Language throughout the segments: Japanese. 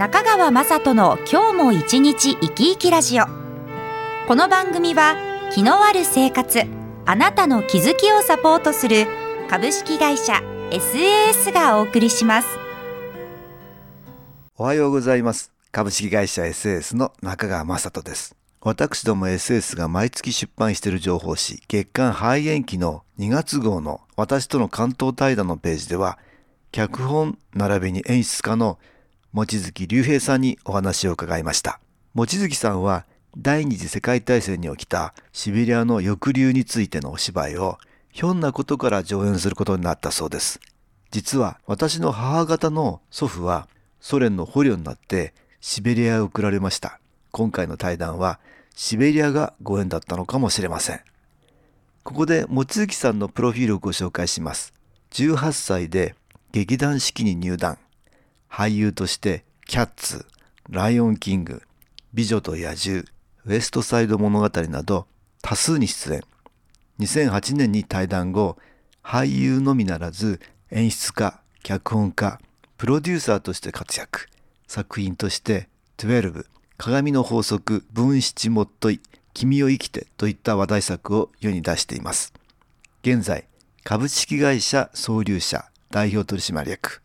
中川雅人の今日も一日生き生きラジオ。この番組は気のある生活あなたの気づきをサポートする株式会社 SAS がお送りします。おはようございます。株式会社 SAS の中川雅人です。私ども SS が毎月出版している情報誌月刊肺炎期の2月号の私との関東対談のページでは脚本並びに演出家の望月隆平さんにお話を伺いました。望月さんは第二次世界大戦に起きたシベリアの抑留についてのお芝居をひょんなことから上演することになったそうです。実は私の母方の祖父はソ連の捕虜になってシベリアへ送られました。今回の対談はシベリアがご縁だったのかもしれません。ここで望月さんのプロフィールをご紹介します。18歳で劇団四季に入団。俳優としてキャッツ、ライオンキング、美女と野獣、ウエストサイド物語など多数に出演。2008年に対談後、俳優のみならず演出家、脚本家、プロデューサーとして活躍。作品として12、鏡の法則、分七もっとい、君を生きてといった話題作を世に出しています。現在、株式会社総流社代表取締役、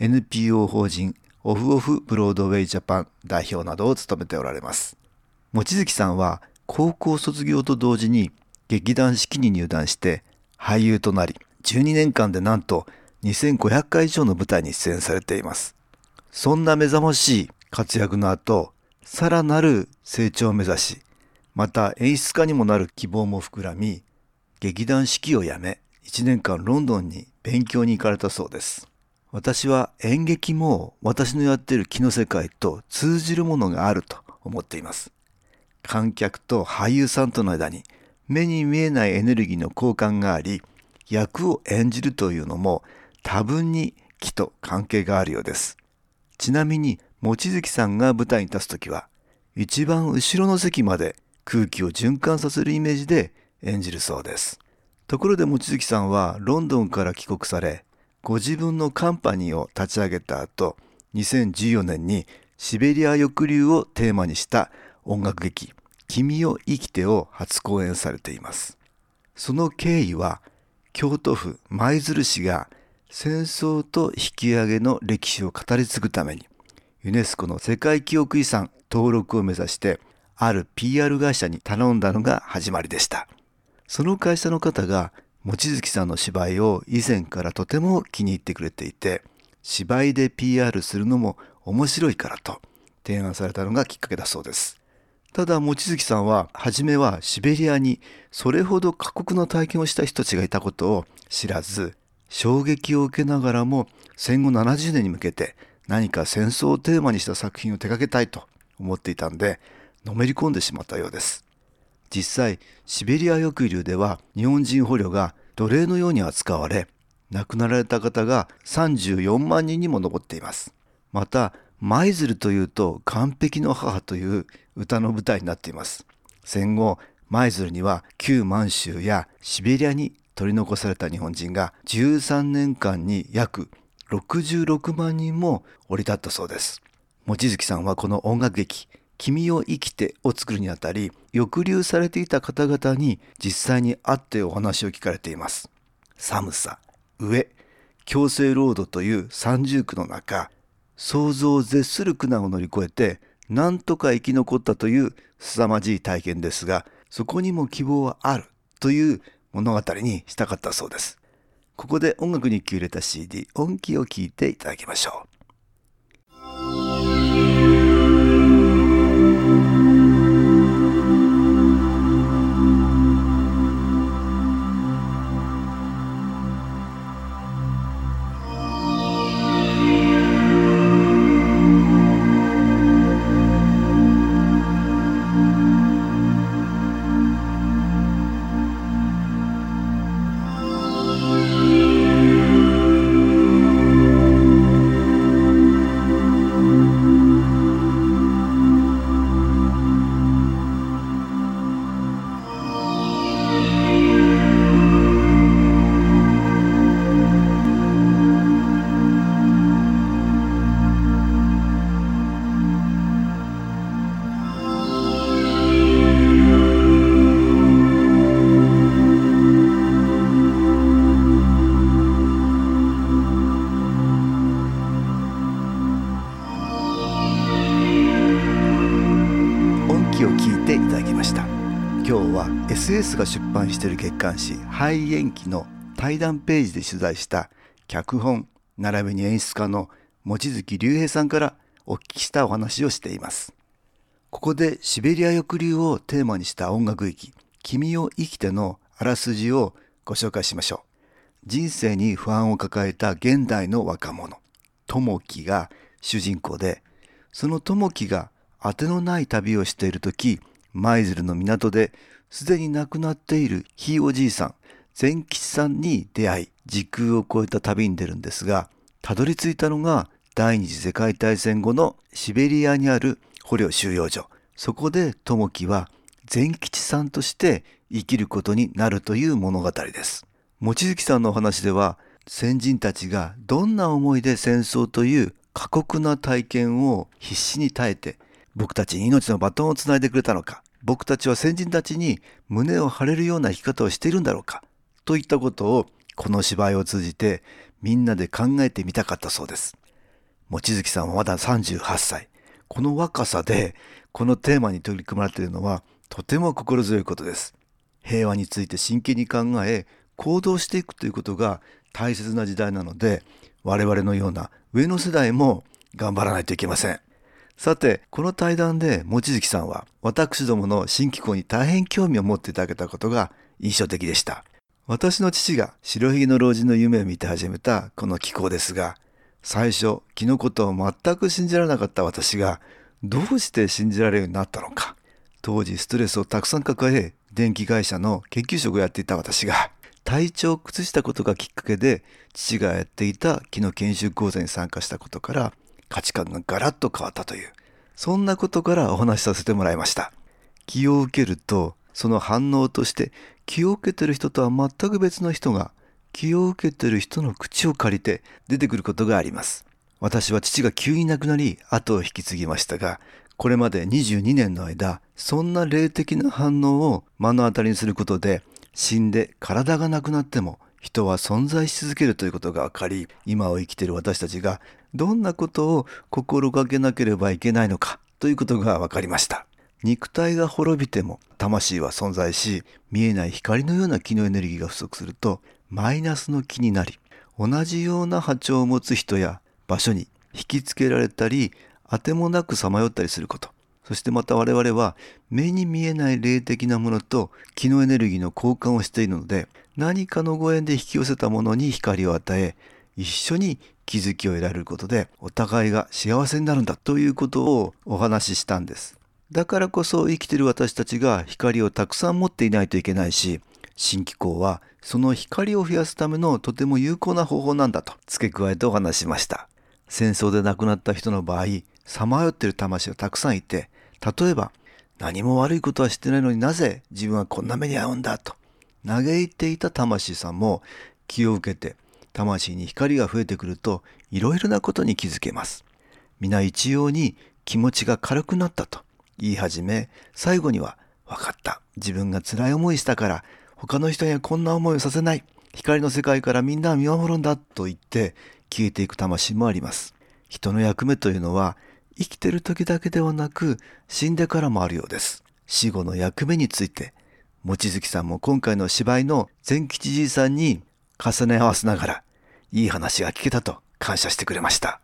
NPO 法人オフオフブロードウェイジャパン代表などを務めておられます。望月さんは高校卒業と同時に劇団四季に入団して俳優となり12年間でなんと2500回以上の舞台に出演されています。そんな目覚ましい活躍の後、さらなる成長を目指し、また演出家にもなる希望も膨らみ、劇団四季を辞め、1年間ロンドンに勉強に行かれたそうです。私は演劇も私のやっている気の世界と通じるものがあると思っています。観客と俳優さんとの間に目に見えないエネルギーの交換があり、役を演じるというのも多分に気と関係があるようです。ちなみに、望月さんが舞台に立つときは、一番後ろの席まで空気を循環させるイメージで演じるそうです。ところで望月さんはロンドンから帰国され、ご自分のカンパニーを立ち上げた後、2014年にシベリア抑留をテーマにした音楽劇、君を生きてを初公演されています。その経緯は、京都府舞鶴市が戦争と引き上げの歴史を語り継ぐために、ユネスコの世界記憶遺産登録を目指して、ある PR 会社に頼んだのが始まりでした。その会社の方が望月さんの芝居を以前からとても気に入ってくれていて芝居で PR するのも面白いからと提案されたのがきっかけだそうです。ただ望月さんは初めはシベリアにそれほど過酷な体験をした人たちがいたことを知らず衝撃を受けながらも戦後70年に向けて何か戦争をテーマにした作品を手掛けたいと思っていたんでのめり込んでしまったようです。実際シベリア抑留では日本人捕虜が奴隷のように扱われ亡くなられた方が34万人にも上っています。また舞鶴というと完璧の母という歌の舞台になっています。戦後舞鶴には旧満州やシベリアに取り残された日本人が13年間に約66万人も降り立ったそうです。望月さんはこの音楽劇君を生きてを作るにあたり抑留されていた方々に実際に会ってお話を聞かれています。寒さ飢え強制労働という三重苦の中想像を絶する苦難を乗り越えて何とか生き残ったという凄まじい体験ですがそこにも希望はあるという物語にしたかったそうです。ここで音楽に気を入れた CD 音気を聞いていただきましょう。した。今日は SS が出版している月刊誌「肺炎期」の対談ページで取材した脚本並びに演出家の望月隆平さんからお聞きしたお話をしています。ここでシベリア抑留をテーマにした音楽劇「君を生きて」のあらすじをご紹介しましょう。人生に不安を抱えた現代の若者友樹が主人公でその友樹が当てのない旅をしている時舞鶴の港ですでに亡くなっているひいおじいさん善吉さんに出会い時空を超えた旅に出るんですがたどり着いたのが第二次世界大戦後のシベリアにある捕虜収容所。そこで友樹は善吉さんとして生きることになるという物語です。望月さんのお話では先人たちがどんな思いで戦争という過酷な体験を必死に耐えて僕たちに命のバトンをつないでくれたのか僕たちは先人たちに胸を張れるような生き方をしているんだろうかといったことをこの芝居を通じてみんなで考えてみたかったそうです。望月さんはまだ38歳。この若さでこのテーマに取り組まれているのはとても心強いことです。平和について真剣に考え行動していくということが大切な時代なので我々のような上の世代も頑張らないといけません。さてこの対談で望月さんは私どもの新機構に大変興味を持っていただけたことが印象的でした。私の父が白ひげの老人の夢を見て始めたこの機構ですが最初気のことを全く信じられなかった私がどうして信じられるようになったのか。当時ストレスをたくさん抱え電気会社の研究職をやっていた私が体調を崩したことがきっかけで父がやっていた気の研修講座に参加したことから価値観がガラッと変わったというそんなことからお話しさせてもらいました。気を受けるとその反応として気を受けてる人とは全く別の人が気を受けてる人の口を借りて出てくることがあります。私は父が急に亡くなり後を引き継ぎましたがこれまで22年の間そんな霊的な反応を目の当たりにすることで死んで体がなくなっても人は存在し続けるということが分かり今を生きている私たちがどんなことを心がけなければいけないのかということが分かりました。肉体が滅びても魂は存在し見えない光のような気のエネルギーが不足するとマイナスの気になり同じような波長を持つ人や場所に引きつけられたり当てもなくさまよったりすること。そしてまた我々は目に見えない霊的なものと気のエネルギーの交換をしているので何かのご縁で引き寄せたものに光を与え一緒に気づきを得られることでお互いが幸せになるんだということをお話ししたんです。だからこそ生きている私たちが光をたくさん持っていないといけないし新機構はその光を増やすためのとても有効な方法なんだと付け加えてお話しました。戦争で亡くなった人の場合さまよっている魂がたくさんいて例えば何も悪いことはしてないのになぜ自分はこんな目に遭うんだと嘆いていた魂さんも気を受けて魂に光が増えてくるといろいろなことに気づけます。皆一様に気持ちが軽くなったと言い始め最後には分かった自分が辛い思いしたから他の人にはこんな思いをさせない光の世界からみんなを見守るんだと言って消えていく魂もあります。人の役目というのは生きてる時だけではなく死んでからもあるようです。死後の役目について。望月さんも今回の芝居の善吉じいさんに重ね合わせながらいい話が聞けたと感謝してくれました。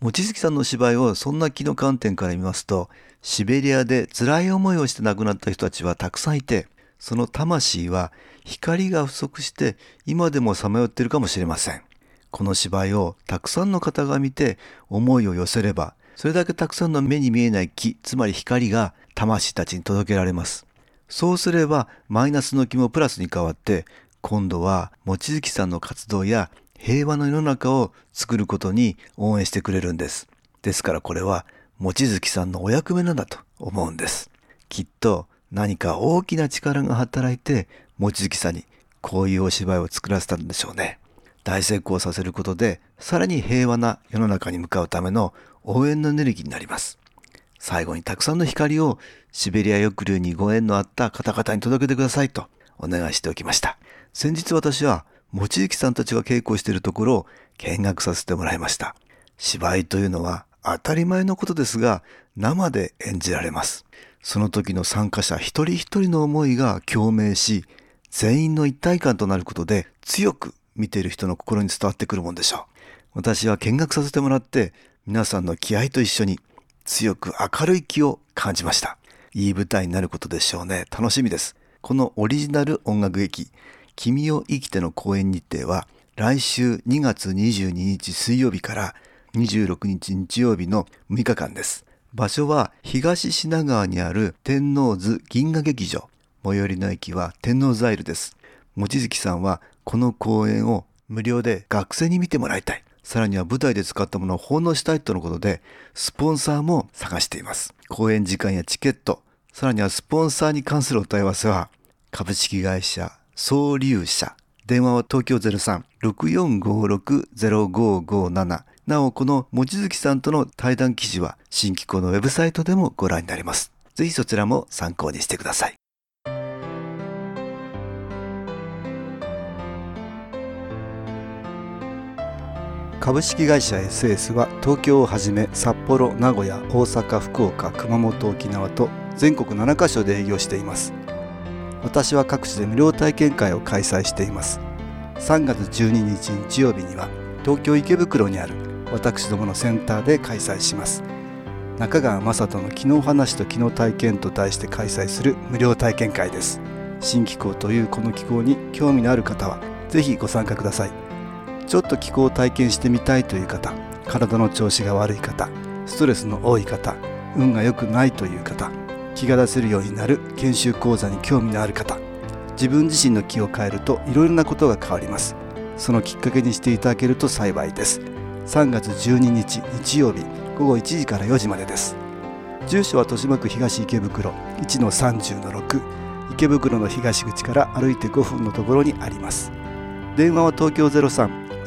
望月さんの芝居をそんな気の観点から見ますとシベリアで辛い思いをして亡くなった人たちはたくさんいてその魂は光が不足して今でもさまよっているかもしれません。この芝居をたくさんの方が見て思いを寄せればそれだけたくさんの目に見えない気つまり光が魂たちに届けられますそうすればマイナスの気もプラスに変わって今度は望月さんの活動や平和の世の中を作ることに応援してくれるんです。ですからこれは望月さんのお役目なんだと思うんです。きっと何か大きな力が働いて望月さんにこういうお芝居を作らせたんでしょうね。大成功させることでさらに平和な世の中に向かうための応援のエネルギーになります。最後にたくさんの光をシベリア抑留にご縁のあった方々に届けてくださいとお願いしておきました。先日私は望月さんたちが稽古しているところを見学させてもらいました。芝居というのは当たり前のことですが生で演じられます。その時の参加者一人一人の思いが共鳴し全員の一体感となることで強く見ている人の心に伝わってくるもんでしょう私は見学させてもらって皆さんの気合と一緒に強く明るい気を感じました。いい舞台になることでしょうね。楽しみです。このオリジナル音楽劇君を生きての公演日程は来週2月22日水曜日から26日日曜日の6日間です。場所は東品川にある天王洲銀河劇場。最寄りの駅は天王ザイルです。望月さんはこの公演を無料で学生に見てもらいたい。さらには舞台で使ったものを奉納したいとのことでスポンサーも探しています。公演時間やチケットさらにはスポンサーに関するお問い合わせは株式会社総流社。電話は東京03-6456-0557なおこの望月さんとの対談記事は新機構のウェブサイトでもご覧になれます。ぜひそちらも参考にしてください。株式会社 SS は東京をはじめ札幌、名古屋、大阪、福岡、熊本、沖縄と全国7カ所で営業しています。私は各地で無料体験会を開催しています。3月12日日曜日には東京池袋にある私どものセンターで開催します。中川雅人の「昨日話と昨日体験」と題して開催する無料体験会です。新機構というこの機構に興味のある方はぜひご参加ください。ちょっと気候を体験してみたいという方体の調子が悪い方ストレスの多い方運が良くないという方気が出せるようになる研修講座に興味のある方自分自身の気を変えるといろいろなことが変わります。そのきっかけにしていただけると幸いです。3月12日日曜日午後1時から4時までです。住所は豊島区東池袋1-30-6池袋の東口から歩いて5分のところにあります。電話は東京03